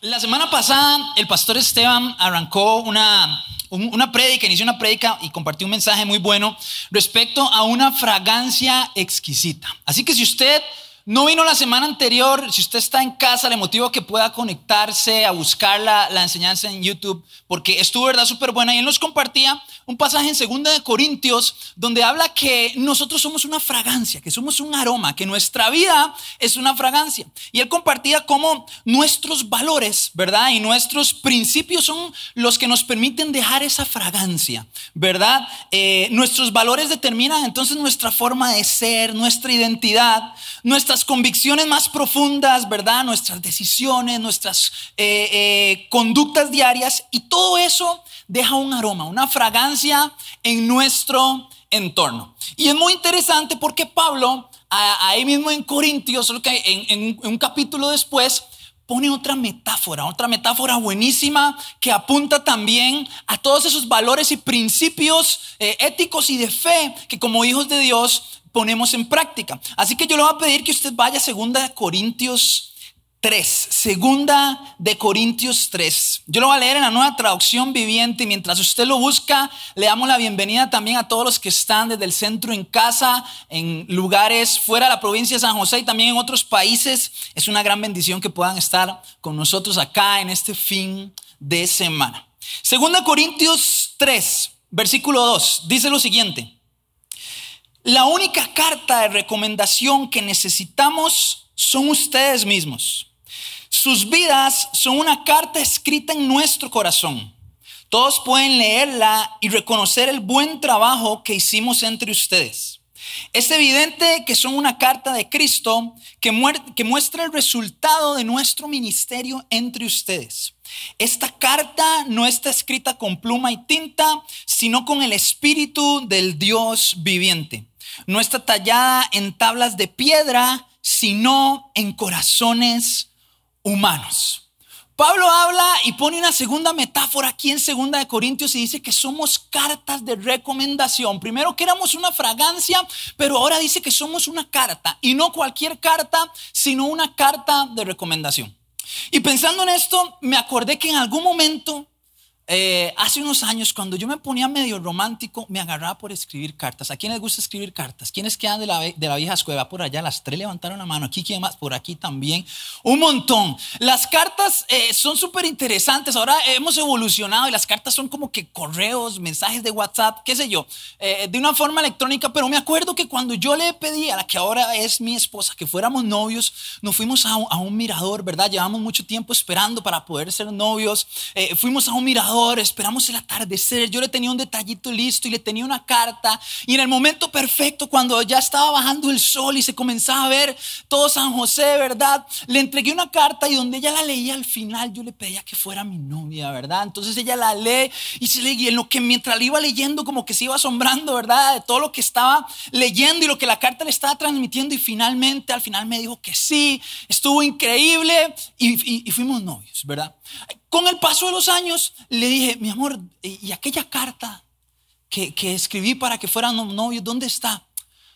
La semana pasada el pastor Esteban arrancó una, una inició una prédica y compartió un mensaje muy bueno respecto a una fragancia exquisita. Así que si usted no vino la semana anterior, si usted está en casa, le motivo que pueda conectarse a buscar la, enseñanza en YouTube, porque estuvo verdad súper buena y él nos compartía un pasaje en 2 de Corintios donde habla que nosotros somos una fragancia, que somos un aroma, que nuestra vida es una fragancia. Y él compartía cómo nuestros valores, ¿verdad? Y nuestros principios son los que nos permiten dejar esa fragancia, ¿verdad? Eh, nuestros valores determinan entonces nuestra forma de ser, nuestra identidad, convicciones más profundas, ¿verdad? Nuestras decisiones, nuestras eh, eh, conductas diarias y todo eso deja un aroma, una fragancia en nuestro entorno. Y es muy interesante porque Pablo, ahí mismo en Corintios, solo que en, un capítulo después, pone otra metáfora, otra metáfora buenísima que apunta también a todos esos valores y principios eh, éticos y de fe que como hijos de Dios ponemos en práctica. Así que yo le voy a pedir que usted vaya a 2 Corintios 3, segunda de Corintios 3. Yo lo voy a leer en la nueva traducción viviente y mientras usted lo busca, le damos la bienvenida también a todos los que están desde el centro en casa, en lugares fuera de la provincia de San José y también en otros países. Es una gran bendición que puedan estar con nosotros acá en este fin de semana. Segunda Corintios 3, versículo 2, dice lo siguiente. La única carta de recomendación que necesitamos son ustedes mismos. Sus vidas son una carta escrita en nuestro corazón. Todos pueden leerla y reconocer el buen trabajo que hicimos entre ustedes. Es evidente que son una carta de Cristo que, muestra el resultado de nuestro ministerio entre ustedes. Esta carta no está escrita con pluma y tinta, sino con el Espíritu del Dios viviente. No está tallada en tablas de piedra, sino en corazones humanos. Pablo habla y pone una segunda metáfora aquí en segunda de Corintios y dice que somos cartas de recomendación. Primero que éramos una fragancia, pero ahora dice que somos una carta y no cualquier carta, sino una carta de recomendación. Y pensando en esto, me acordé que en algún momento eh, hace unos años, cuando yo me ponía medio romántico, me agarraba por escribir cartas. ¿A quién les gusta escribir cartas? ¿Quiénes quedan de la, de la vieja escuela? Por allá, las tres levantaron la mano. Aquí, ¿quién más? Por aquí también. Un montón. Las cartas eh, son súper interesantes. Ahora hemos evolucionado y las cartas son como que correos, mensajes de WhatsApp, qué sé yo, eh, de una forma electrónica. Pero me acuerdo que cuando yo le pedí a la que ahora es mi esposa que fuéramos novios, nos fuimos a a un mirador, ¿verdad? Llevamos mucho tiempo esperando para poder ser novios. fuimos a un mirador esperamos el atardecer. Yo le tenía un detallito listo y le tenía una carta. Y en el momento perfecto, cuando ya estaba bajando el sol y se comenzaba a ver todo San José, ¿verdad? Le entregué una carta y donde ella la leía al final, yo le pedía que fuera mi novia, ¿verdad? Entonces ella la lee y se lee. Y en lo que mientras la iba leyendo, como que se iba asombrando, ¿verdad? De todo lo que estaba leyendo y lo que la carta le estaba transmitiendo. Y finalmente, al final me dijo que sí, estuvo increíble y, y fuimos novios, ¿verdad? Con el paso de los años le dije, mi amor, ¿y aquella carta que, escribí para que fueran novios, dónde está?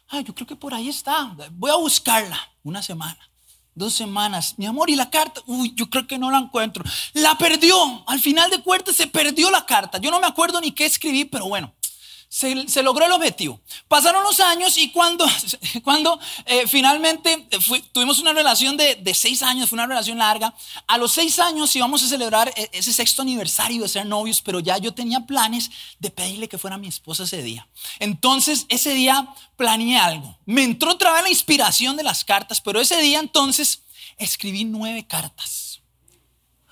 Ah, yo creo que por ahí está. Voy a buscarla. Una semana, dos semanas. Mi amor, ¿y la carta? Uy, yo creo que no la encuentro. La perdió. Al final de cuentas se perdió la carta. Yo no me acuerdo ni qué escribí, pero bueno, se, logró el objetivo. Pasaron los años y cuando, cuando eh, finalmente tuvimos una relación de, de, seis años, fue una relación larga, a los seis años íbamos a celebrar e, ese sexto aniversario de ser novios, pero ya yo tenía planes de pedirle que fuera mi esposa ese día. Entonces, ese día planeé algo. Me entró otra vez la inspiración de las cartas, pero ese día entonces escribí nueve cartas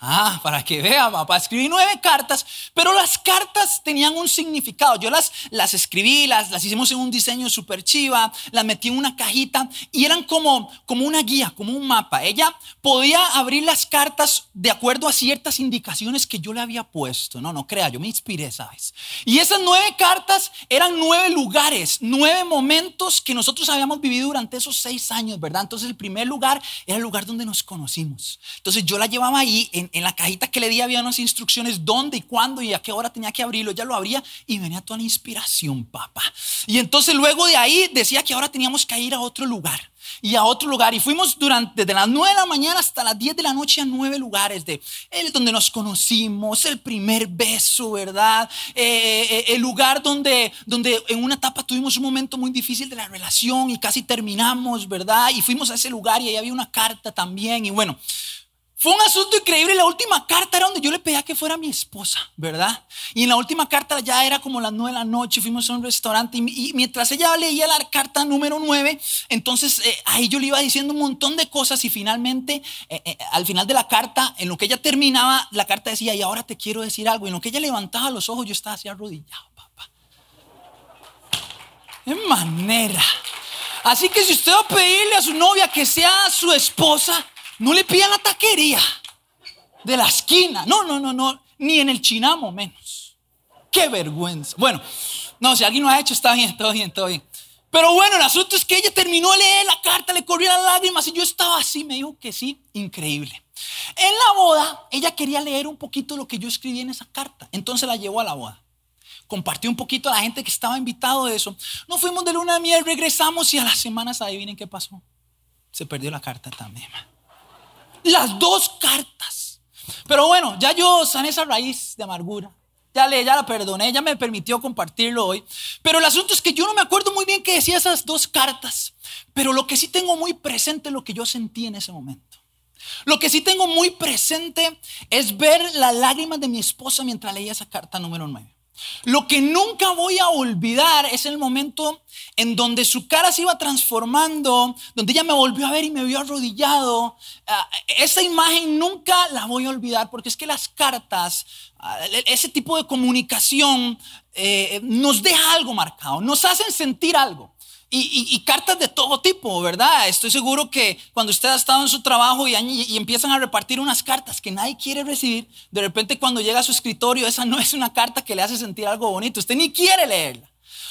Ah, para que vea, papá. Escribí nueve cartas, pero las cartas tenían un significado. Yo las, las escribí, las, las hicimos en un diseño súper chiva, las metí en una cajita y eran como, como una guía, como un mapa. Ella podía abrir las cartas de acuerdo a ciertas indicaciones que yo le había puesto. No, no crea, yo me inspiré, ¿sabes? Y esas nueve cartas eran nueve lugares, nueve momentos que nosotros habíamos vivido durante esos seis años, ¿verdad? Entonces el primer lugar era el lugar donde nos conocimos. Entonces yo la llevaba ahí en en, la cajita que le di había unas instrucciones dónde y cuándo y a qué hora tenía que abrirlo. Ya lo abría y venía toda la inspiración, papá. Y entonces luego de ahí decía que ahora teníamos que ir a otro lugar y a otro lugar. Y fuimos durante desde las 9 de la mañana hasta las 10 de la noche a nueve lugares de el donde nos conocimos, el primer beso, ¿verdad? Eh, eh, eh, el lugar donde, donde en una etapa tuvimos un momento muy difícil de la relación y casi terminamos, ¿verdad? Y fuimos a ese lugar y ahí había una carta también. Y bueno, fue un asunto increíble. La última carta era donde yo le pedía que fuera mi esposa, ¿verdad? Y en la última carta ya era como las nueve de la noche, fuimos a un restaurante y, mientras ella leía la carta número nueve, entonces eh, ahí yo le iba diciendo un montón de cosas y finalmente, eh, eh, al final de la carta, en lo que ella terminaba, la carta decía, y ahora te quiero decir algo. Y en lo que ella levantaba los ojos, yo estaba así arrodillado, papá. De manera. Así que si usted va a pedirle a su novia que sea su esposa, no le pida la taquería de la esquina. No, no, no, no. Ni en el chinamo menos. Qué vergüenza. Bueno, no, si alguien lo ha hecho, está bien, todo bien, todo bien. Pero bueno, el asunto es que ella terminó de leer la carta, le corrió las lágrimas y yo estaba así, me dijo que sí, increíble. En la boda, ella quería leer un poquito lo que yo escribí en esa carta, entonces la llevó a la boda. Compartió un poquito a la gente que estaba invitado de eso. Nos fuimos de luna de miel, regresamos y a las semanas adivinen qué pasó. Se perdió la carta también. Las dos cartas. Pero bueno, ya yo sané esa raíz de amargura. Ya, le, ya la perdoné, ya me permitió compartirlo hoy. Pero el asunto es que yo no me acuerdo muy bien qué decía esas dos cartas. Pero lo que sí tengo muy presente es lo que yo sentí en ese momento. Lo que sí tengo muy presente es ver las lágrimas de mi esposa mientras leía esa carta número 9. Lo que nunca voy a olvidar es el momento en donde su cara se iba transformando, donde ella me volvió a ver y me vio arrodillado. Ah, esa imagen nunca la voy a olvidar porque es que las cartas, ah, ese tipo de comunicación eh, nos deja algo marcado, nos hacen sentir algo. Y, cartas de todo tipo, ¿verdad? Estoy seguro que cuando usted ha estado en su trabajo y, y, empiezan a repartir unas cartas que nadie quiere recibir, de repente cuando llega a su escritorio, esa no es una carta que le hace sentir algo bonito. Usted ni quiere leerla.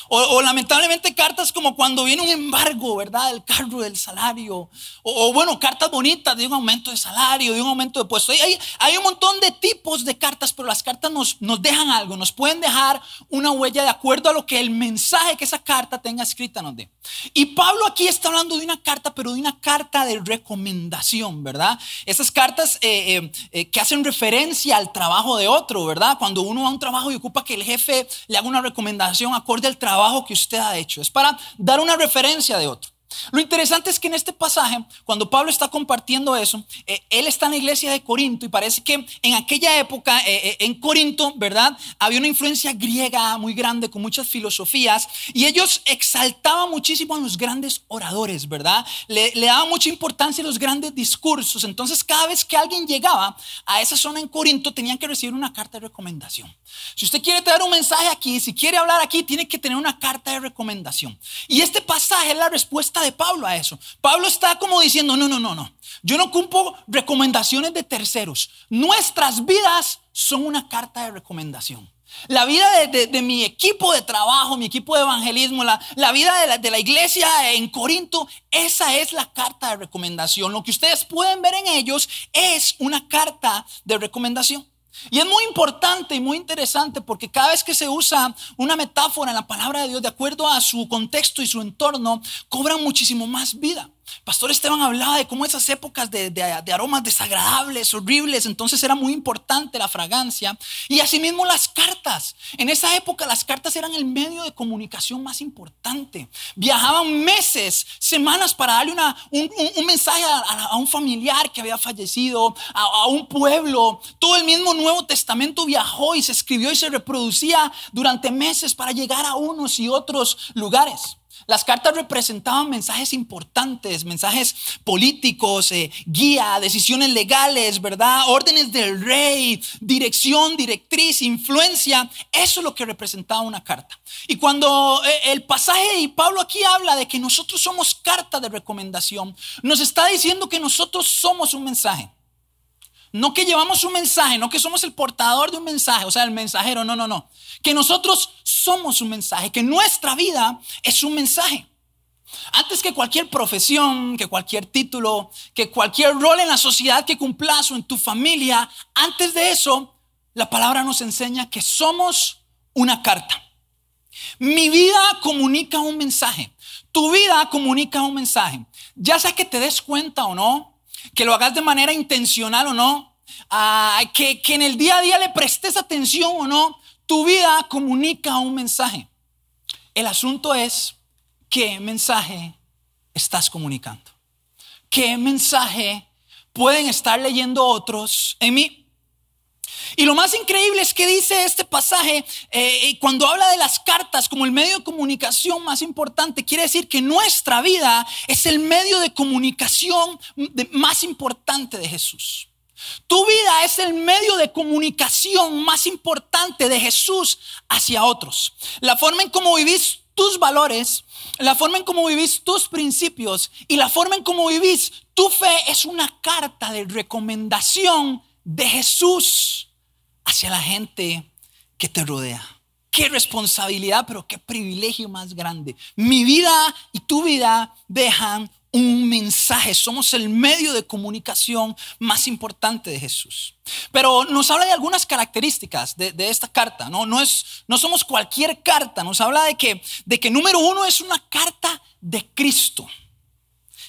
O, lamentablemente cartas como cuando viene un embargo, ¿verdad? Del carro, del salario. O, bueno, cartas bonitas de un aumento de salario, de un aumento de puesto. Hay, hay un montón de tipos de cartas, pero las cartas nos, nos dejan algo, nos pueden dejar una huella de acuerdo a lo que el mensaje que esa carta tenga escrita nos dé. Y Pablo aquí está hablando de una carta, pero de una carta de recomendación, ¿verdad? Esas cartas eh, eh, eh, que hacen referencia al trabajo de otro, ¿verdad? Cuando uno va a un trabajo y ocupa que el jefe le haga una recomendación acorde al trabajo que usted ha hecho, es para dar una referencia de otro. Lo interesante es que en este pasaje, cuando Pablo está compartiendo eso, eh, él está en la iglesia de Corinto y parece que en aquella época, eh, eh, en Corinto, ¿verdad? Había una influencia griega muy grande con muchas filosofías y ellos exaltaban muchísimo a los grandes oradores, ¿verdad? Le, le daban mucha importancia a los grandes discursos. Entonces, cada vez que alguien llegaba a esa zona en Corinto, tenían que recibir una carta de recomendación. Si usted quiere traer un mensaje aquí, si quiere hablar aquí, tiene que tener una carta de recomendación. Y este pasaje es la respuesta de Pablo a eso. Pablo está como diciendo, no, no, no, no. Yo no cumplo recomendaciones de terceros. Nuestras vidas son una carta de recomendación. La vida de, mi equipo de trabajo, mi equipo de evangelismo, la, la vida de la, de la, iglesia en Corinto, esa es la carta de recomendación. Lo que ustedes pueden ver en ellos es una carta de recomendación. Y es muy importante y muy interesante porque cada vez que se usa una metáfora en la palabra de Dios de acuerdo a su contexto y su entorno, cobra muchísimo más vida. Pastor Esteban hablaba de cómo esas épocas de, aromas desagradables, horribles, entonces era muy importante la fragancia. Y asimismo las cartas. En esa época las cartas eran el medio de comunicación más importante. Viajaban meses, semanas para darle una, un, mensaje a, un familiar que había fallecido, a, a un pueblo. Todo el mismo Nuevo Testamento viajó y se escribió y se reproducía durante meses para llegar a unos y otros lugares. Las cartas representaban mensajes importantes, mensajes políticos, eh, guía, decisiones legales, ¿verdad? Órdenes del rey, dirección, directriz, influencia. Eso es lo que representaba una carta. Y cuando eh, el pasaje y Pablo aquí habla de que nosotros somos carta de recomendación, nos está diciendo que nosotros somos un mensaje. No que llevamos un mensaje, no que somos el portador de un mensaje, o sea, el mensajero, no, no, no. Que nosotros somos un mensaje, que nuestra vida es un mensaje. Antes que cualquier profesión, que cualquier título, que cualquier rol en la sociedad que cumplas o en tu familia, antes de eso, la palabra nos enseña que somos una carta. Mi vida comunica un mensaje. Tu vida comunica un mensaje. Ya sea que te des cuenta o no, que lo hagas de manera intencional o no, que, que en el día a día le prestes atención o no, tu vida comunica un mensaje. El asunto es qué mensaje estás comunicando. ¿Qué mensaje pueden estar leyendo otros en mí? Y lo más increíble es que dice este pasaje, eh, cuando habla de las cartas como el medio de comunicación más importante, quiere decir que nuestra vida es el medio de comunicación más importante de Jesús. Tu vida es el medio de comunicación más importante de Jesús hacia otros. La forma en cómo vivís tus valores, la forma en cómo vivís tus principios y la forma en cómo vivís tu fe es una carta de recomendación de Jesús hacia la gente que te rodea. Qué responsabilidad, pero qué privilegio más grande. Mi vida y tu vida dejan un mensaje. Somos el medio de comunicación más importante de Jesús. Pero nos habla de algunas características de, esta carta. ¿no? No, es, no somos cualquier carta. Nos habla de que, de que número uno es una carta de Cristo.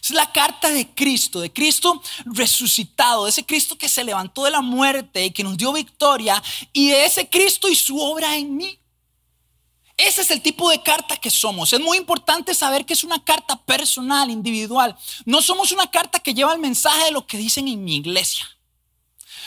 Es la carta de Cristo, de Cristo resucitado, de ese Cristo que se levantó de la muerte y que nos dio victoria, y de ese Cristo y su obra en mí. Ese es el tipo de carta que somos. Es muy importante saber que es una carta personal, individual. No somos una carta que lleva el mensaje de lo que dicen en mi iglesia.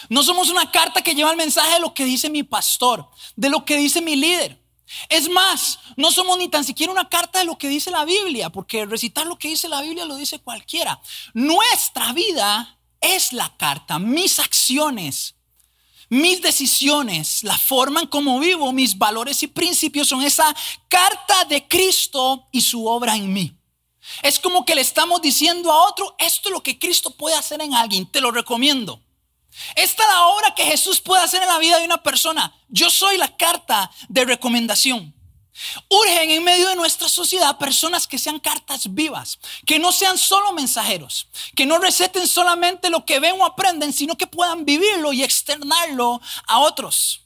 No somos una carta que lleva el mensaje de lo que dice mi pastor, de lo que dice mi líder. Es más, no somos ni tan siquiera una carta de lo que dice la Biblia, porque recitar lo que dice la Biblia lo dice cualquiera. Nuestra vida es la carta, mis acciones, mis decisiones, la forma en cómo vivo, mis valores y principios son esa carta de Cristo y su obra en mí. Es como que le estamos diciendo a otro, esto es lo que Cristo puede hacer en alguien, te lo recomiendo. Esta es la obra que Jesús puede hacer en la vida de una persona. Yo soy la carta de recomendación. Urgen en medio de nuestra sociedad personas que sean cartas vivas, que no sean solo mensajeros, que no receten solamente lo que ven o aprenden, sino que puedan vivirlo y externarlo a otros.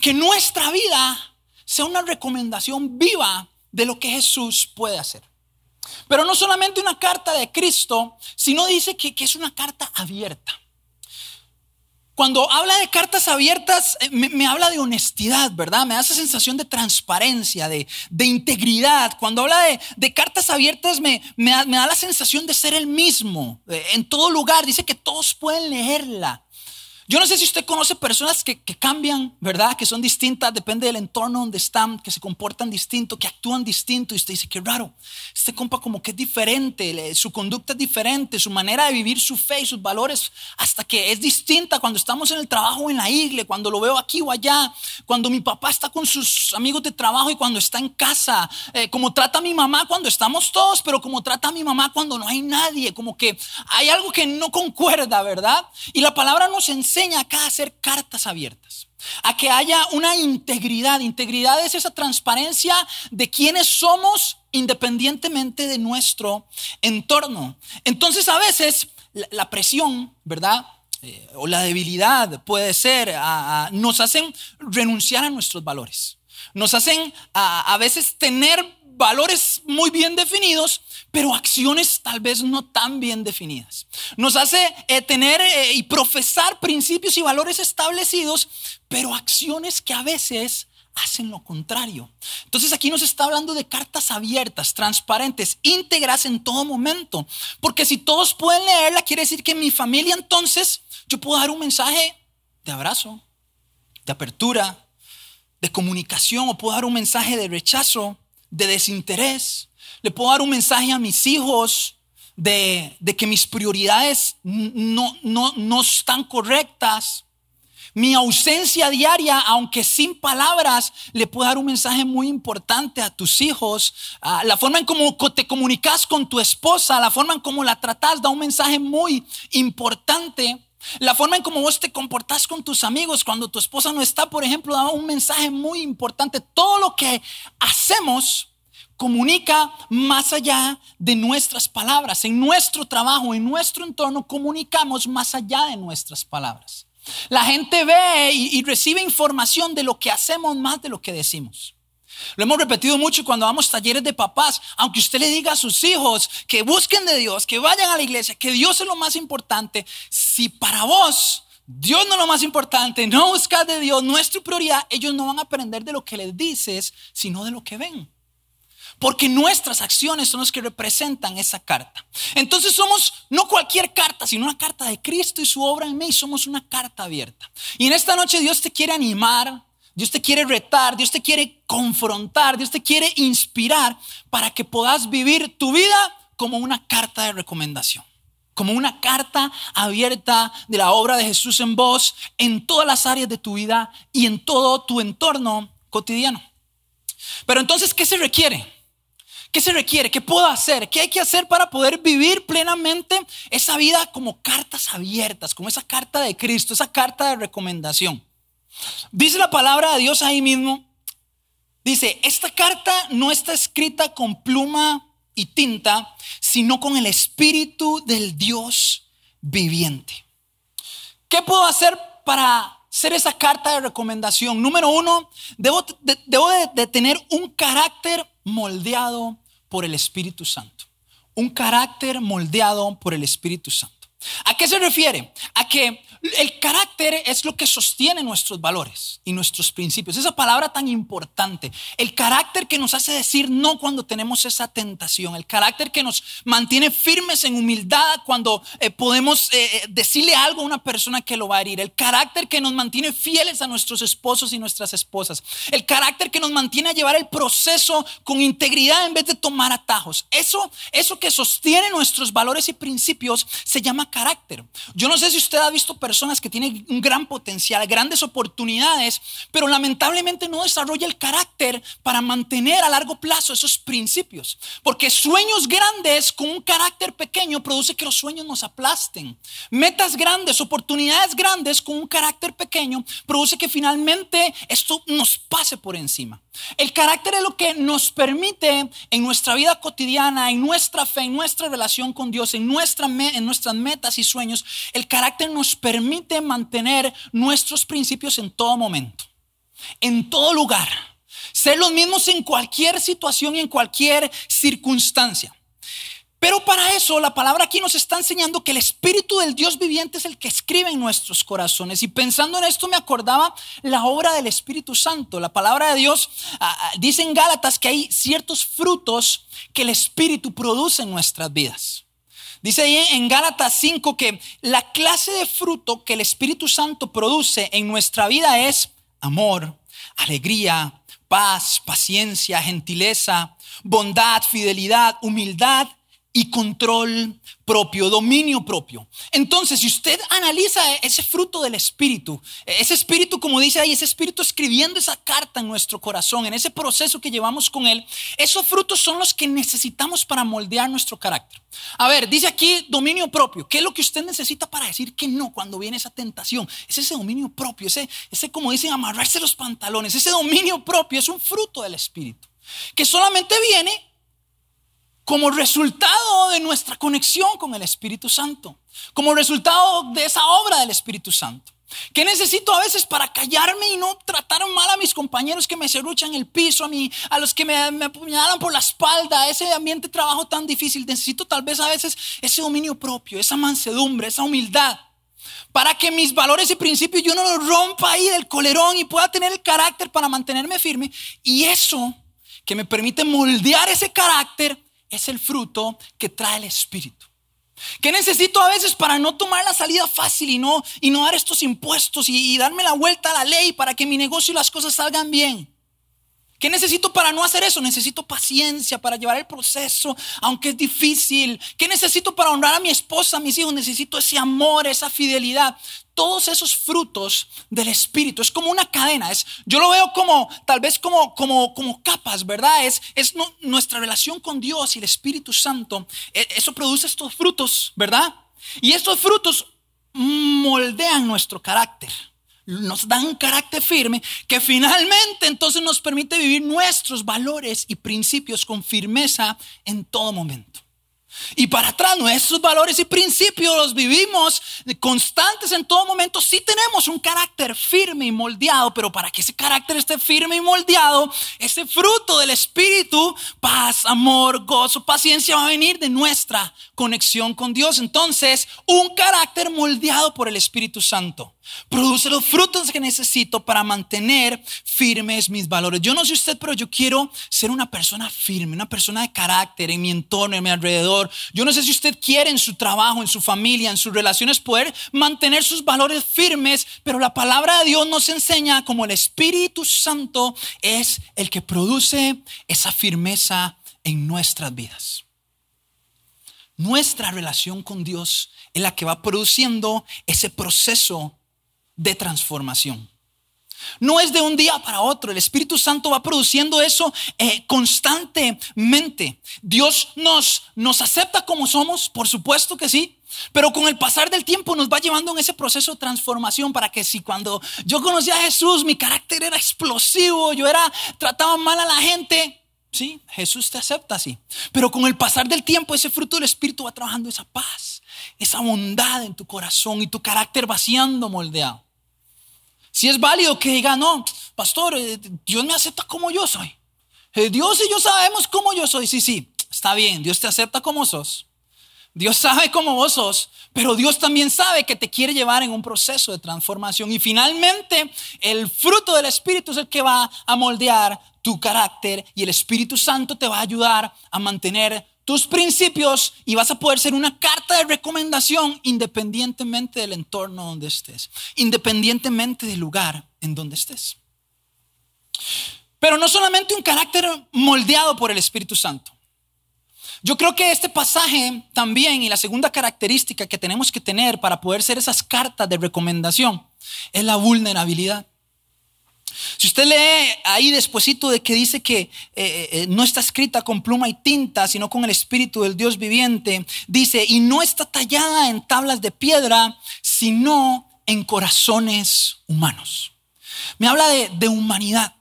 Que nuestra vida sea una recomendación viva de lo que Jesús puede hacer. Pero no solamente una carta de Cristo, sino dice que, que es una carta abierta. Cuando habla de cartas abiertas, eh, me, habla de honestidad, ¿verdad? Me da esa sensación de transparencia, de, integridad. Cuando habla de, cartas abiertas, me, da, la sensación de ser el mismo. Eh, en todo lugar, dice que todos pueden leerla. Yo no sé si usted conoce personas que, cambian, ¿verdad? Que son distintas, depende del entorno donde están, que se comportan distinto, que actúan distinto. Y usted dice, qué raro, este compa como que es diferente, su conducta es diferente, su manera de vivir su fe y sus valores, hasta que es distinta cuando estamos en el trabajo en la iglesia, cuando lo veo aquí o allá, cuando mi papá está con sus amigos de trabajo y cuando está en casa, eh, como trata a mi mamá cuando estamos todos, pero como trata a mi mamá cuando no hay nadie, como que hay algo que no concuerda, ¿verdad? Y la palabra nos enseña enseña acá a hacer cartas abiertas, a que haya una integridad. Integridad es esa transparencia de quienes somos independientemente de nuestro entorno. Entonces a veces la, presión, ¿verdad? Eh, o la debilidad puede ser, nos hacen renunciar a nuestros valores. Nos hacen a veces tener valores muy bien definidos, pero acciones tal vez no tan bien definidas. Nos hace eh, tener eh, y profesar principios y valores establecidos, pero acciones que a veces hacen lo contrario. Entonces aquí nos está hablando de cartas abiertas, transparentes, íntegras en todo momento. Porque si todos pueden leerla, quiere decir que en mi familia entonces yo puedo dar un mensaje de abrazo, de apertura, de comunicación, o puedo dar un mensaje de rechazo, de desinterés. Le puedo dar un mensaje a mis hijos de, que mis prioridades no, no, no están correctas. Mi ausencia diaria, aunque sin palabras, le puede dar un mensaje muy importante a tus hijos. Ah, la forma en cómo te comunicas con tu esposa, la forma en cómo la tratas, da un mensaje muy importante. La forma en cómo vos te comportás con tus amigos cuando tu esposa no está, por ejemplo, da un mensaje muy importante. Todo lo que hacemos comunica más allá de nuestras palabras. En nuestro trabajo, en nuestro entorno, comunicamos más allá de nuestras palabras. La gente ve y, recibe información de lo que hacemos más de lo que decimos. Lo hemos repetido mucho cuando vamos a talleres de papás. Aunque usted le diga a sus hijos que busquen de Dios, que vayan a la iglesia, que Dios es lo más importante, si para vos Dios no es lo más importante, no buscar de Dios, nuestra prioridad, ellos no van a aprender de lo que les dices, sino de lo que ven. Porque nuestras acciones son las que representan esa carta. Entonces somos no cualquier carta, sino una carta de Cristo y su obra en mí. Somos una carta abierta. Y en esta noche Dios te quiere animar, Dios te quiere retar, Dios te quiere confrontar, Dios te quiere inspirar para que puedas vivir tu vida como una carta de recomendación. Como una carta abierta de la obra de Jesús en vos, en todas las áreas de tu vida y en todo tu entorno cotidiano. Pero entonces, ¿qué se requiere? ¿Qué se requiere? ¿Qué puedo hacer? ¿Qué hay que hacer para poder vivir plenamente esa vida como cartas abiertas, como esa carta de Cristo, esa carta de recomendación? Dice la palabra de Dios ahí mismo. Dice, esta carta no está escrita con pluma y tinta, sino con el Espíritu del Dios viviente. ¿Qué puedo hacer para ser esa carta de recomendación? Número uno, debo de, tener un carácter moldeado por el Espíritu Santo. Un carácter moldeado por el Espíritu Santo. ¿A qué se refiere? A que el carácter es lo que sostiene nuestros valores y nuestros principios. Esa palabra tan importante. El carácter que nos hace decir no cuando tenemos esa tentación. El carácter que nos mantiene firmes en humildad cuando eh, podemos eh, eh, decirle algo a una persona que lo va a herir. El carácter que nos mantiene fieles a nuestros esposos y nuestras esposas. El carácter que nos mantiene a llevar el proceso con integridad en vez de tomar atajos. Eso, eso que sostiene nuestros valores y principios se llama carácter. Yo no sé si usted ha visto personas que tienen un gran potencial, grandes oportunidades, pero lamentablemente no desarrolla el carácter para mantener a largo plazo esos principios. Porque sueños grandes con un carácter pequeño produce que los sueños nos aplasten. Metas grandes, oportunidades grandes con un carácter pequeño produce que finalmente esto nos pase por encima. El carácter es lo que nos permite en nuestra vida cotidiana, en nuestra fe, en nuestra relación con Dios, en, nuestra, en nuestras metas y sueños. El carácter nos permite mantener nuestros principios en todo momento, en todo lugar. Ser los mismos en cualquier situación y en cualquier circunstancia. Pero para eso la palabra aquí nos está enseñando que el Espíritu del Dios viviente es el que escribe en nuestros corazones. Y pensando en esto me acordaba la obra del Espíritu Santo. La palabra de Dios ah, ah, dice en Gálatas que hay ciertos frutos que el Espíritu produce en nuestras vidas. Dice ahí en Gálatas 5 que la clase de fruto que el Espíritu Santo produce en nuestra vida es amor, alegría, paz, paciencia, gentileza, bondad, fidelidad, humildad y control propio, dominio propio. Entonces, si usted analiza ese fruto del Espíritu, ese Espíritu, como dice ahí, ese Espíritu escribiendo esa carta en nuestro corazón, en ese proceso que llevamos con Él, esos frutos son los que necesitamos para moldear nuestro carácter. A ver, dice aquí dominio propio. ¿Qué es lo que usted necesita para decir que no cuando viene esa tentación? Es ese dominio propio, ese, ese como dicen, amarrarse los pantalones. Ese dominio propio es un fruto del Espíritu que solamente viene como resultado de nuestra conexión con el Espíritu Santo, como resultado de esa obra del Espíritu Santo. ¿Qué necesito a veces para callarme y no tratar mal a mis compañeros que me cerruchan el piso, a, mí, a los que me, me apuñalan por la espalda, ese ambiente de trabajo tan difícil? Necesito tal vez a veces ese dominio propio, esa mansedumbre, esa humildad, para que mis valores y principios yo no los rompa ahí del colerón y pueda tener el carácter para mantenerme firme. Y eso que me permite moldear ese carácter es el fruto que trae el Espíritu. ¿Qué necesito a veces para no tomar la salida fácil y no, y no dar estos impuestos y, y darme la vuelta a la ley para que mi negocio y las cosas salgan bien? ¿Qué necesito para no hacer eso? Necesito paciencia para llevar el proceso, aunque es difícil. ¿Qué necesito para honrar a mi esposa, a mis hijos? Necesito ese amor, esa fidelidad. Todos esos frutos del Espíritu. Es como una cadena. Es, yo lo veo como, tal vez como, como, como capas, ¿verdad? Es, es nuestra relación con Dios y el Espíritu Santo. E, eso produce estos frutos, ¿verdad? Y estos frutos moldean nuestro carácter nos dan carácter firme que finalmente entonces nos permite vivir nuestros valores y principios con firmeza en todo momento. Y para atrás, nuestros valores y principios los vivimos constantes en todo momento. Sí tenemos un carácter firme y moldeado, pero para que ese carácter esté firme y moldeado, ese fruto del Espíritu, paz, amor, gozo, paciencia, va a venir de nuestra conexión con Dios. Entonces, un carácter moldeado por el Espíritu Santo Produce los frutos que necesito para mantener firmes mis valores. Yo no sé usted, pero yo quiero ser una persona firme, una persona de carácter en mi entorno, en mi alrededor. Yo no sé si usted quiere en su trabajo, en su familia, en sus relaciones poder mantener sus valores firmes, pero la palabra de Dios nos enseña como el Espíritu Santo es el que produce esa firmeza en nuestras vidas. Nuestra relación con Dios es la que va produciendo ese proceso de transformación. No es de un día para otro. El Espíritu Santo va produciendo eso eh, constantemente. Dios nos, nos acepta como somos, por supuesto que sí. Pero con el pasar del tiempo nos va llevando en ese proceso de transformación para que si cuando yo conocí a Jesús mi carácter era explosivo, yo era trataba mal a la gente, sí, Jesús te acepta así. Pero con el pasar del tiempo ese fruto del Espíritu va trabajando esa paz, esa bondad en tu corazón y tu carácter vaciando moldeado. Si es válido que diga, no, pastor, eh, Dios me acepta como yo soy. Eh, Dios y yo sabemos cómo yo soy. Sí, sí, está bien, Dios te acepta como sos. Dios sabe cómo vos sos, pero Dios también sabe que te quiere llevar en un proceso de transformación. Y finalmente, el fruto del Espíritu es el que va a moldear tu carácter y el Espíritu Santo te va a ayudar a mantener tus principios y vas a poder ser una carta de recomendación independientemente del entorno donde estés, independientemente del lugar en donde estés. Pero no solamente un carácter moldeado por el Espíritu Santo. Yo creo que este pasaje también y la segunda característica que tenemos que tener para poder ser esas cartas de recomendación es la vulnerabilidad. Si usted lee ahí despuesito de que dice que eh, eh, eh, no está escrita con pluma y tinta, sino con el espíritu del Dios viviente, dice, y no está tallada en tablas de piedra, sino en corazones humanos. Me habla de, de humanidad.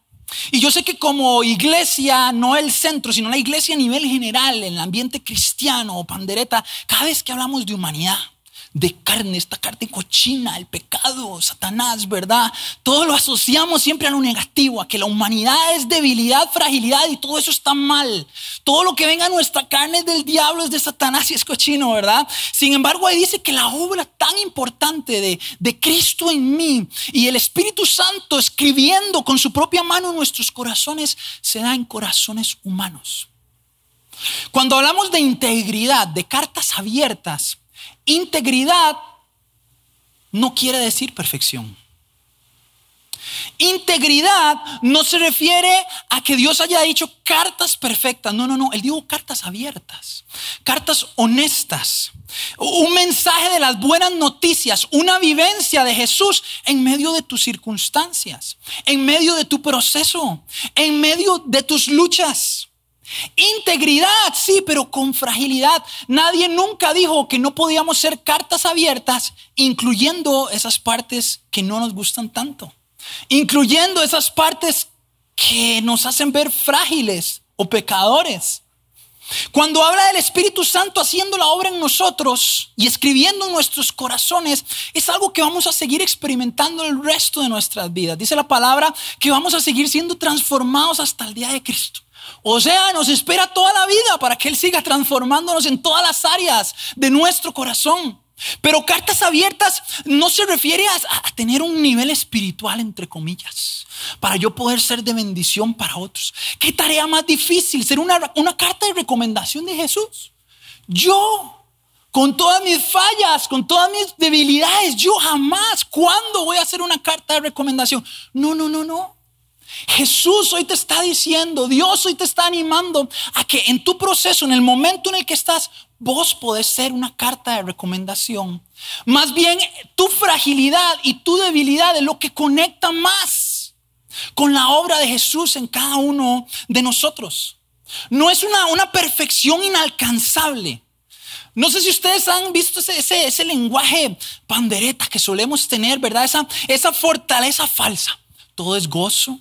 Y yo sé que como iglesia, no el centro, sino la iglesia a nivel general, en el ambiente cristiano o pandereta, cada vez que hablamos de humanidad, de carne, esta carne cochina, el pecado, Satanás, ¿verdad? Todo lo asociamos siempre a lo negativo, a que la humanidad es debilidad, fragilidad y todo eso está mal. Todo lo que venga a nuestra carne es del diablo, es de Satanás y es cochino, ¿verdad? Sin embargo, ahí dice que la obra tan importante de, de Cristo en mí y el Espíritu Santo escribiendo con su propia mano en nuestros corazones se da en corazones humanos. Cuando hablamos de integridad, de cartas abiertas, Integridad no quiere decir perfección. Integridad no se refiere a que Dios haya dicho cartas perfectas. No, no, no. Él dijo cartas abiertas, cartas honestas. Un mensaje de las buenas noticias, una vivencia de Jesús en medio de tus circunstancias, en medio de tu proceso, en medio de tus luchas. Integridad, sí, pero con fragilidad. Nadie nunca dijo que no podíamos ser cartas abiertas, incluyendo esas partes que no nos gustan tanto, incluyendo esas partes que nos hacen ver frágiles o pecadores. Cuando habla del Espíritu Santo haciendo la obra en nosotros y escribiendo en nuestros corazones, es algo que vamos a seguir experimentando el resto de nuestras vidas. Dice la palabra que vamos a seguir siendo transformados hasta el día de Cristo. O sea, nos espera toda la vida para que Él siga transformándonos en todas las áreas de nuestro corazón. Pero cartas abiertas no se refiere a, tener un nivel espiritual, entre comillas, para yo poder ser de bendición para otros. ¿Qué tarea más difícil? Ser una, una carta de recomendación de Jesús. Yo, con todas mis fallas, con todas mis debilidades, yo jamás, ¿cuándo voy a hacer una carta de recomendación? No, no, no, no. Jesús hoy te está diciendo, Dios hoy te está animando a que en tu proceso, en el momento en el que estás, vos podés ser una carta de recomendación. Más bien, tu fragilidad y tu debilidad es lo que conecta más con la obra de Jesús en cada uno de nosotros. No es una, una perfección inalcanzable. No sé si ustedes han visto ese, ese, lenguaje pandereta que solemos tener, ¿verdad? Esa, esa fortaleza falsa. Todo es gozo,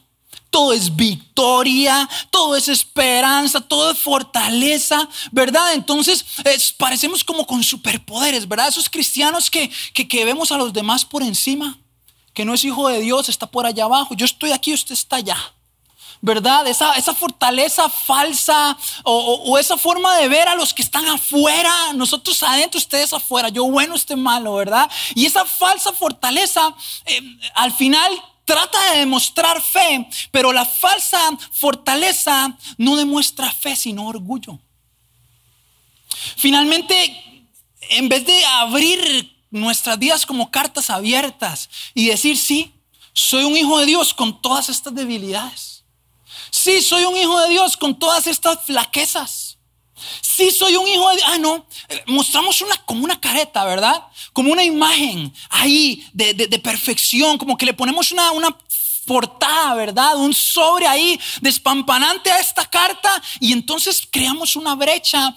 todo es victoria, todo es esperanza, todo es fortaleza, ¿verdad? Entonces parecemos como con superpoderes, ¿verdad? Esos cristianos que, que, que, vemos a los demás por encima, que no es hijo de Dios, está por allá abajo, yo estoy aquí, usted está allá. ¿verdad? Esa, esa fortaleza falsa o, esa forma de ver a los que están afuera, nosotros adentro, ustedes afuera, yo bueno, usted malo, ¿verdad? Y esa falsa fortaleza eh, al final trata de demostrar fe, pero la falsa fortaleza no demuestra fe, sino orgullo. Finalmente, en vez de abrir nuestras vidas como cartas abiertas y decir, sí, soy un hijo de Dios con todas estas debilidades Sí, soy un hijo de Dios con todas estas flaquezas. Sí, soy un hijo de Dios. Ah, no. Eh, mostramos una, como una careta, ¿verdad? Como una imagen ahí de, perfección, como que le ponemos una, una portada, ¿verdad? Un sobre ahí despampanante a esta carta y entonces creamos una brecha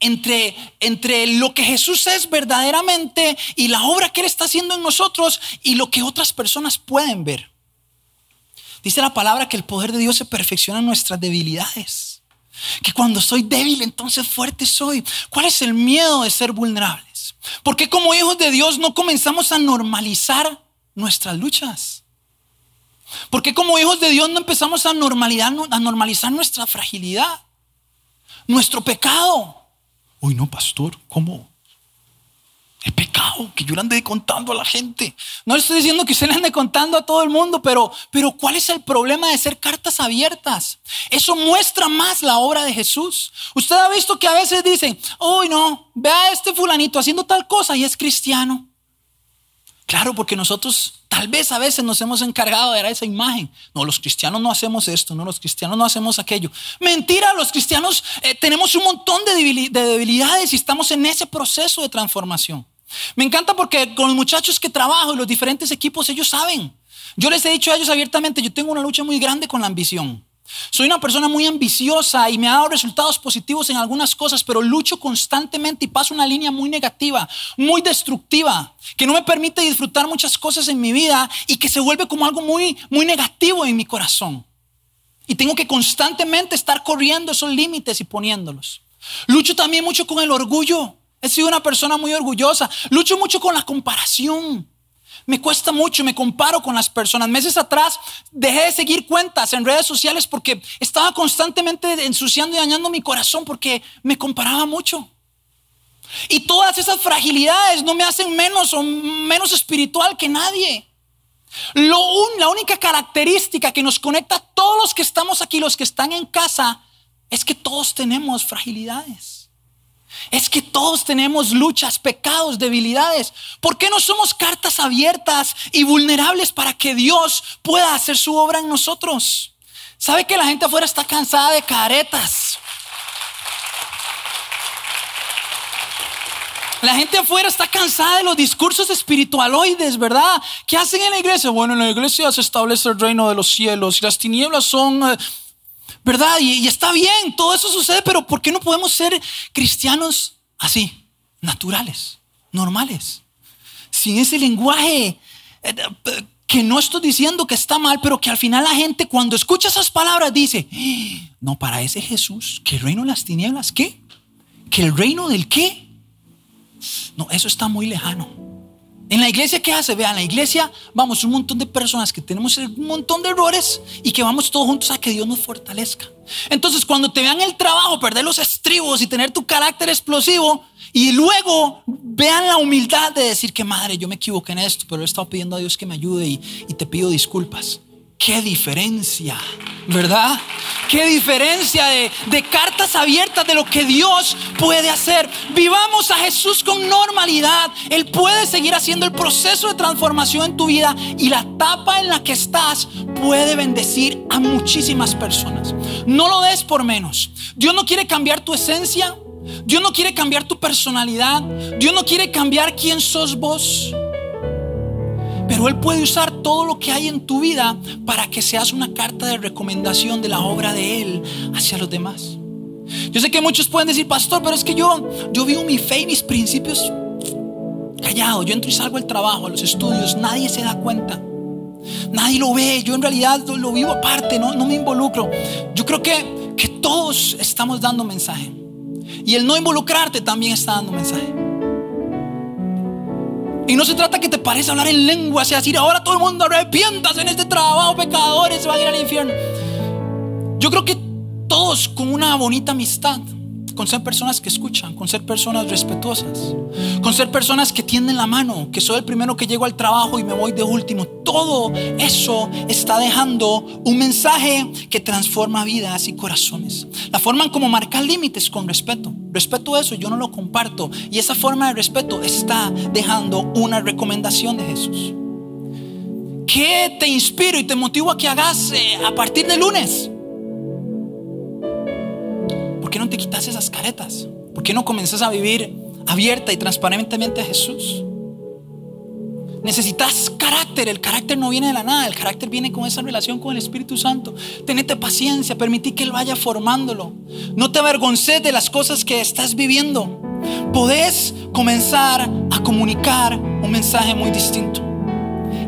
entre, entre lo que Jesús es verdaderamente y la obra que Él está haciendo en nosotros y lo que otras personas pueden ver. Dice la palabra que el poder de Dios se perfecciona en nuestras debilidades. Que cuando soy débil, entonces fuerte soy. ¿Cuál es el miedo de ser vulnerables? ¿Por qué como hijos de Dios no comenzamos a normalizar nuestras luchas? ¿Por qué como hijos de Dios no empezamos a normalizar, a normalizar nuestra fragilidad? Nuestro pecado. Uy, no, pastor, ¿cómo? Es pecado que yo le ande contando a la gente. No le estoy diciendo que usted le ande contando a todo el mundo, pero, pero ¿cuál es el problema de ser cartas abiertas? Eso muestra más la obra de Jesús. Usted ha visto que a veces dicen, uy, no, vea a este fulanito haciendo tal cosa y es cristiano. Claro, porque nosotros tal vez a veces nos hemos encargado de dar esa imagen. No, los cristianos no hacemos esto, no, los cristianos no hacemos aquello. Mentira, los cristianos eh, tenemos un montón de debilidades y estamos en ese proceso de transformación. Me encanta porque con los muchachos que trabajo y los diferentes equipos, ellos saben. Yo les he dicho a ellos abiertamente, yo tengo una lucha muy grande con la ambición. Soy una persona muy ambiciosa y me ha dado resultados positivos en algunas cosas, pero lucho constantemente y paso una línea muy negativa, muy destructiva, que no me permite disfrutar muchas cosas en mi vida y que se vuelve como algo muy, muy negativo en mi corazón. Y tengo que constantemente estar corriendo esos límites y poniéndolos. Lucho también mucho con el orgullo. He sido una persona muy orgullosa. Lucho mucho con la comparación. Me cuesta mucho, me comparo con las personas. Meses atrás dejé de seguir cuentas en redes sociales porque estaba constantemente ensuciando y dañando mi corazón porque me comparaba mucho. Y todas esas fragilidades no me hacen menos o menos espiritual que nadie. la única característica que nos conecta a todos los que estamos aquí, los que están en casa, es que todos tenemos fragilidades. Es que todos tenemos luchas, pecados, debilidades. ¿Por qué no somos cartas abiertas y vulnerables para que Dios pueda hacer su obra en nosotros? ¿Sabe que la gente afuera está cansada de caretas? La gente afuera está cansada de los discursos espiritualoides, ¿verdad? ¿Qué hacen en la iglesia? Bueno, en la iglesia se establece el reino de los cielos y las tinieblas son... Eh, ¿verdad? Y, está bien, todo eso sucede, pero ¿por qué no podemos ser cristianos así, naturales, normales? Sin ese lenguaje eh, que no estoy diciendo que está mal, pero que al final la gente cuando escucha esas palabras dice, ¡Ah! no, para ese Jesús, que reino de las tinieblas, ¿qué? ¿Que el reino del qué? No, eso está muy lejano. En la iglesia, ¿qué hace? Vean, la iglesia vamos un montón de personas que tenemos un montón de errores y que vamos todos juntos a que Dios nos fortalezca. Entonces, cuando te vean el trabajo, perder los estribos y tener tu carácter explosivo, y luego vean la humildad de decir que madre, yo me equivoqué en esto, pero he estado pidiendo a Dios que me ayude y, y te pido disculpas. Qué diferencia, ¿verdad? Qué diferencia de, de, cartas abiertas de lo que Dios puede hacer. Vivamos a Jesús con normalidad. Él puede seguir haciendo el proceso de transformación en tu vida y la etapa en la que estás puede bendecir a muchísimas personas. No lo des por menos. Dios no quiere cambiar tu esencia. Dios no quiere cambiar tu personalidad. Dios no quiere cambiar quién sos vos. Pero Él puede usar todo lo que hay en tu vida para que seas una carta de recomendación de la obra de Él hacia los demás. Yo sé que muchos pueden decir, pastor, pero es que yo, yo vivo mi fe y mis principios callado. Yo entro y salgo del trabajo, a los estudios, nadie se da cuenta. Nadie lo ve, yo en realidad lo, vivo aparte, no, no me involucro. Yo creo que, que todos estamos dando mensaje. Y el no involucrarte también está dando mensaje. Y no se trata que te parezca hablar en lengua, sea decir, ahora todo el mundo arrepientas en este trabajo, pecadores se van a ir al infierno. Yo creo que todos con una bonita amistad, con ser personas que escuchan, con ser personas respetuosas, con ser personas que tienden la mano, que soy el primero que llego al trabajo y me voy de último. Todo eso está dejando un mensaje que transforma vidas y corazones. La forma en como marcar límites con respeto. Respeto eso, yo no lo comparto. Y esa forma de respeto está dejando una recomendación de Jesús. ¿Qué te inspiro y te motivo a que hagas eh, a partir de lunes? ¿Por qué no te quitas esas caretas? ¿Por qué no comienzas a vivir abierta y transparentemente a Jesús? Necesitas carácter. El carácter no viene de la nada. El carácter viene con esa relación con el Espíritu Santo. Tenete paciencia. Permití que Él vaya formándolo. No te avergonces de las cosas que estás viviendo. Podés comenzar a comunicar un mensaje muy distinto.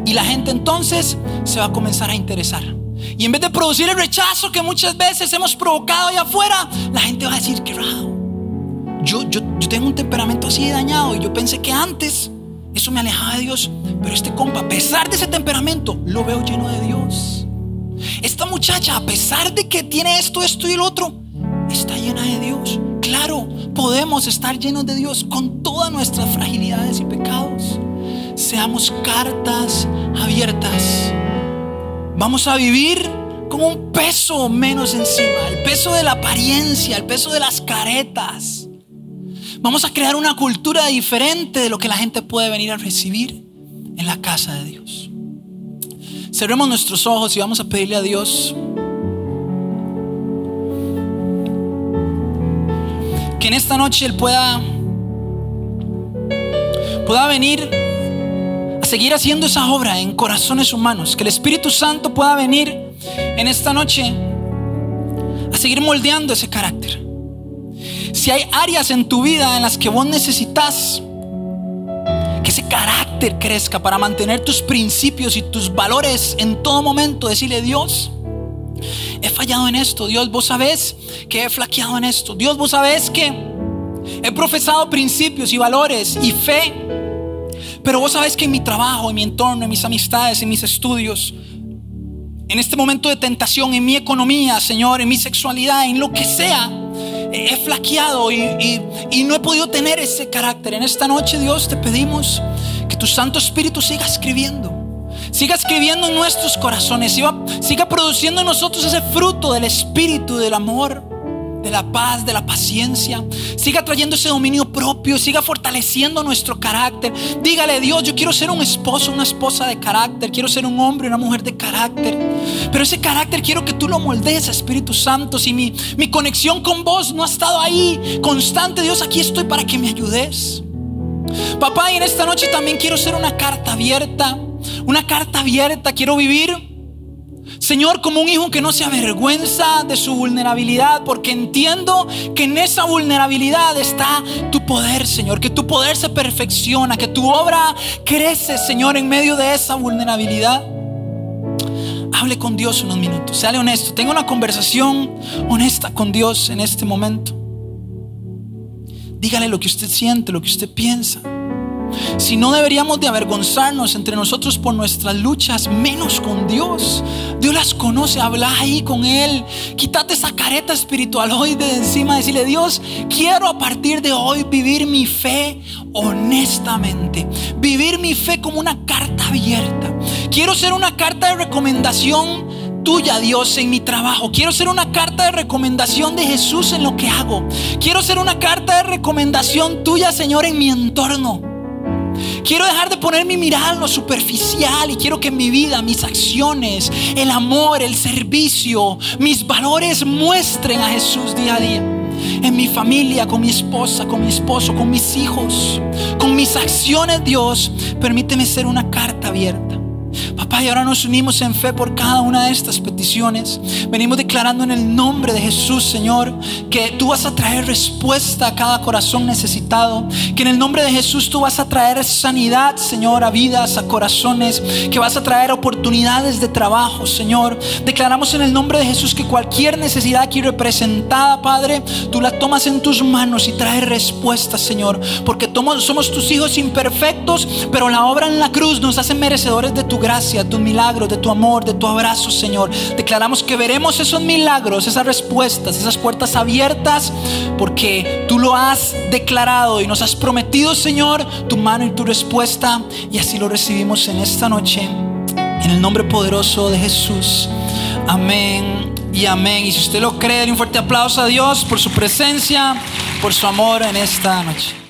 Y la gente entonces se va a comenzar a interesar. Y en vez de producir el rechazo que muchas veces hemos provocado allá afuera, la gente va a decir, qué raro. Yo, yo, yo tengo un temperamento así dañado y yo pensé que antes eso me alejaba de Dios. Pero este compa, a pesar de ese temperamento, lo veo lleno de Dios. Esta muchacha, a pesar de que tiene esto, esto y el otro, está llena de Dios. Claro, podemos estar llenos de Dios con todas nuestras fragilidades y pecados. Seamos cartas abiertas Vamos a vivir con un peso menos encima, el peso de la apariencia, el peso de las caretas. Vamos a crear una cultura diferente de lo que la gente puede venir a recibir en la casa de Dios. Cerremos nuestros ojos y vamos a pedirle a Dios que en esta noche Él pueda, pueda venir seguir haciendo esa obra en corazones humanos. Que el Espíritu Santo pueda venir en esta noche a seguir moldeando ese carácter. Si hay áreas en tu vida en las que vos necesitas que ese carácter crezca para mantener tus principios y tus valores en todo momento, decirle Dios, he fallado en esto. Dios, vos sabés que he flaqueado en esto. Dios, vos sabés que he profesado principios y valores y fe pero vos sabes que en mi trabajo, en mi entorno, en mis amistades, en mis estudios, en este momento de tentación, en mi economía, Señor, en mi sexualidad, en lo que sea, he flaqueado y, no he podido tener ese carácter. En esta noche, Dios, te pedimos que tu Santo Espíritu siga escribiendo. Siga escribiendo en nuestros corazones, siga, siga produciendo en nosotros ese fruto del Espíritu, del amor, de la paz, de la paciencia. Siga trayendo ese dominio propio, siga fortaleciendo nuestro carácter. Dígale, Dios, yo quiero ser un esposo, una esposa de carácter, quiero ser un hombre, una mujer de carácter. Pero ese carácter quiero que tú lo moldees, Espíritu Santo. Si mi, mi conexión con vos no ha estado ahí constante, Dios, aquí estoy para que me ayudes. Papá, y en esta noche también quiero ser una carta abierta, una carta abierta, quiero vivir Señor, como un hijo que no se avergüenza de su vulnerabilidad, porque entiendo que en esa vulnerabilidad está tu poder, Señor, que tu poder se perfecciona, que tu obra crece, Señor, en medio de esa vulnerabilidad. Hable con Dios unos minutos, sale honesto, tenga una conversación honesta con Dios en este momento. Dígale lo que usted siente, lo que usted piensa. Si no deberíamos de avergonzarnos entre nosotros por nuestras luchas, menos con Dios. Dios las conoce, habla ahí con Él. Quítate esa careta espiritual hoy de encima. Decirle, Dios, quiero a partir de hoy vivir mi fe honestamente. Vivir mi fe como una carta abierta. Quiero ser una carta de recomendación tuya, Dios, en mi trabajo. Quiero ser una carta de recomendación de Jesús en lo que hago. Quiero ser una carta de recomendación tuya, Señor, en mi entorno. Quiero dejar de poner mi mirada en lo superficial y quiero que mi vida, mis acciones, el amor, el servicio, mis valores muestren a Jesús día a día. En mi familia, con mi esposa, con mi esposo, con mis hijos, con mis acciones, Dios, permíteme ser una carta abierta. Papá, y ahora nos unimos en fe por cada una de estas peticiones. Venimos declarando en el nombre de Jesús, Señor, que tú vas a traer respuesta a cada corazón necesitado. Que en el nombre de Jesús tú vas a traer sanidad, Señor, a vidas, a corazones. Que vas a traer oportunidades de trabajo, Señor. Declaramos en el nombre de Jesús que cualquier necesidad aquí representada, Padre, tú la tomas en tus manos y traes respuesta, Señor. Porque somos tus hijos imperfectos, pero la obra en la cruz nos hace merecedores de tu gracia, de tu milagro, de tu amor, de tu abrazo, Señor. Declaramos que veremos esos milagros, esas respuestas, esas puertas abiertas, porque tú lo has declarado y nos has prometido, Señor, tu mano y tu respuesta. Y así lo recibimos en esta noche, en el nombre poderoso de Jesús. Amén y amén. Y si usted lo cree, un fuerte aplauso a Dios por su presencia, por su amor en esta noche.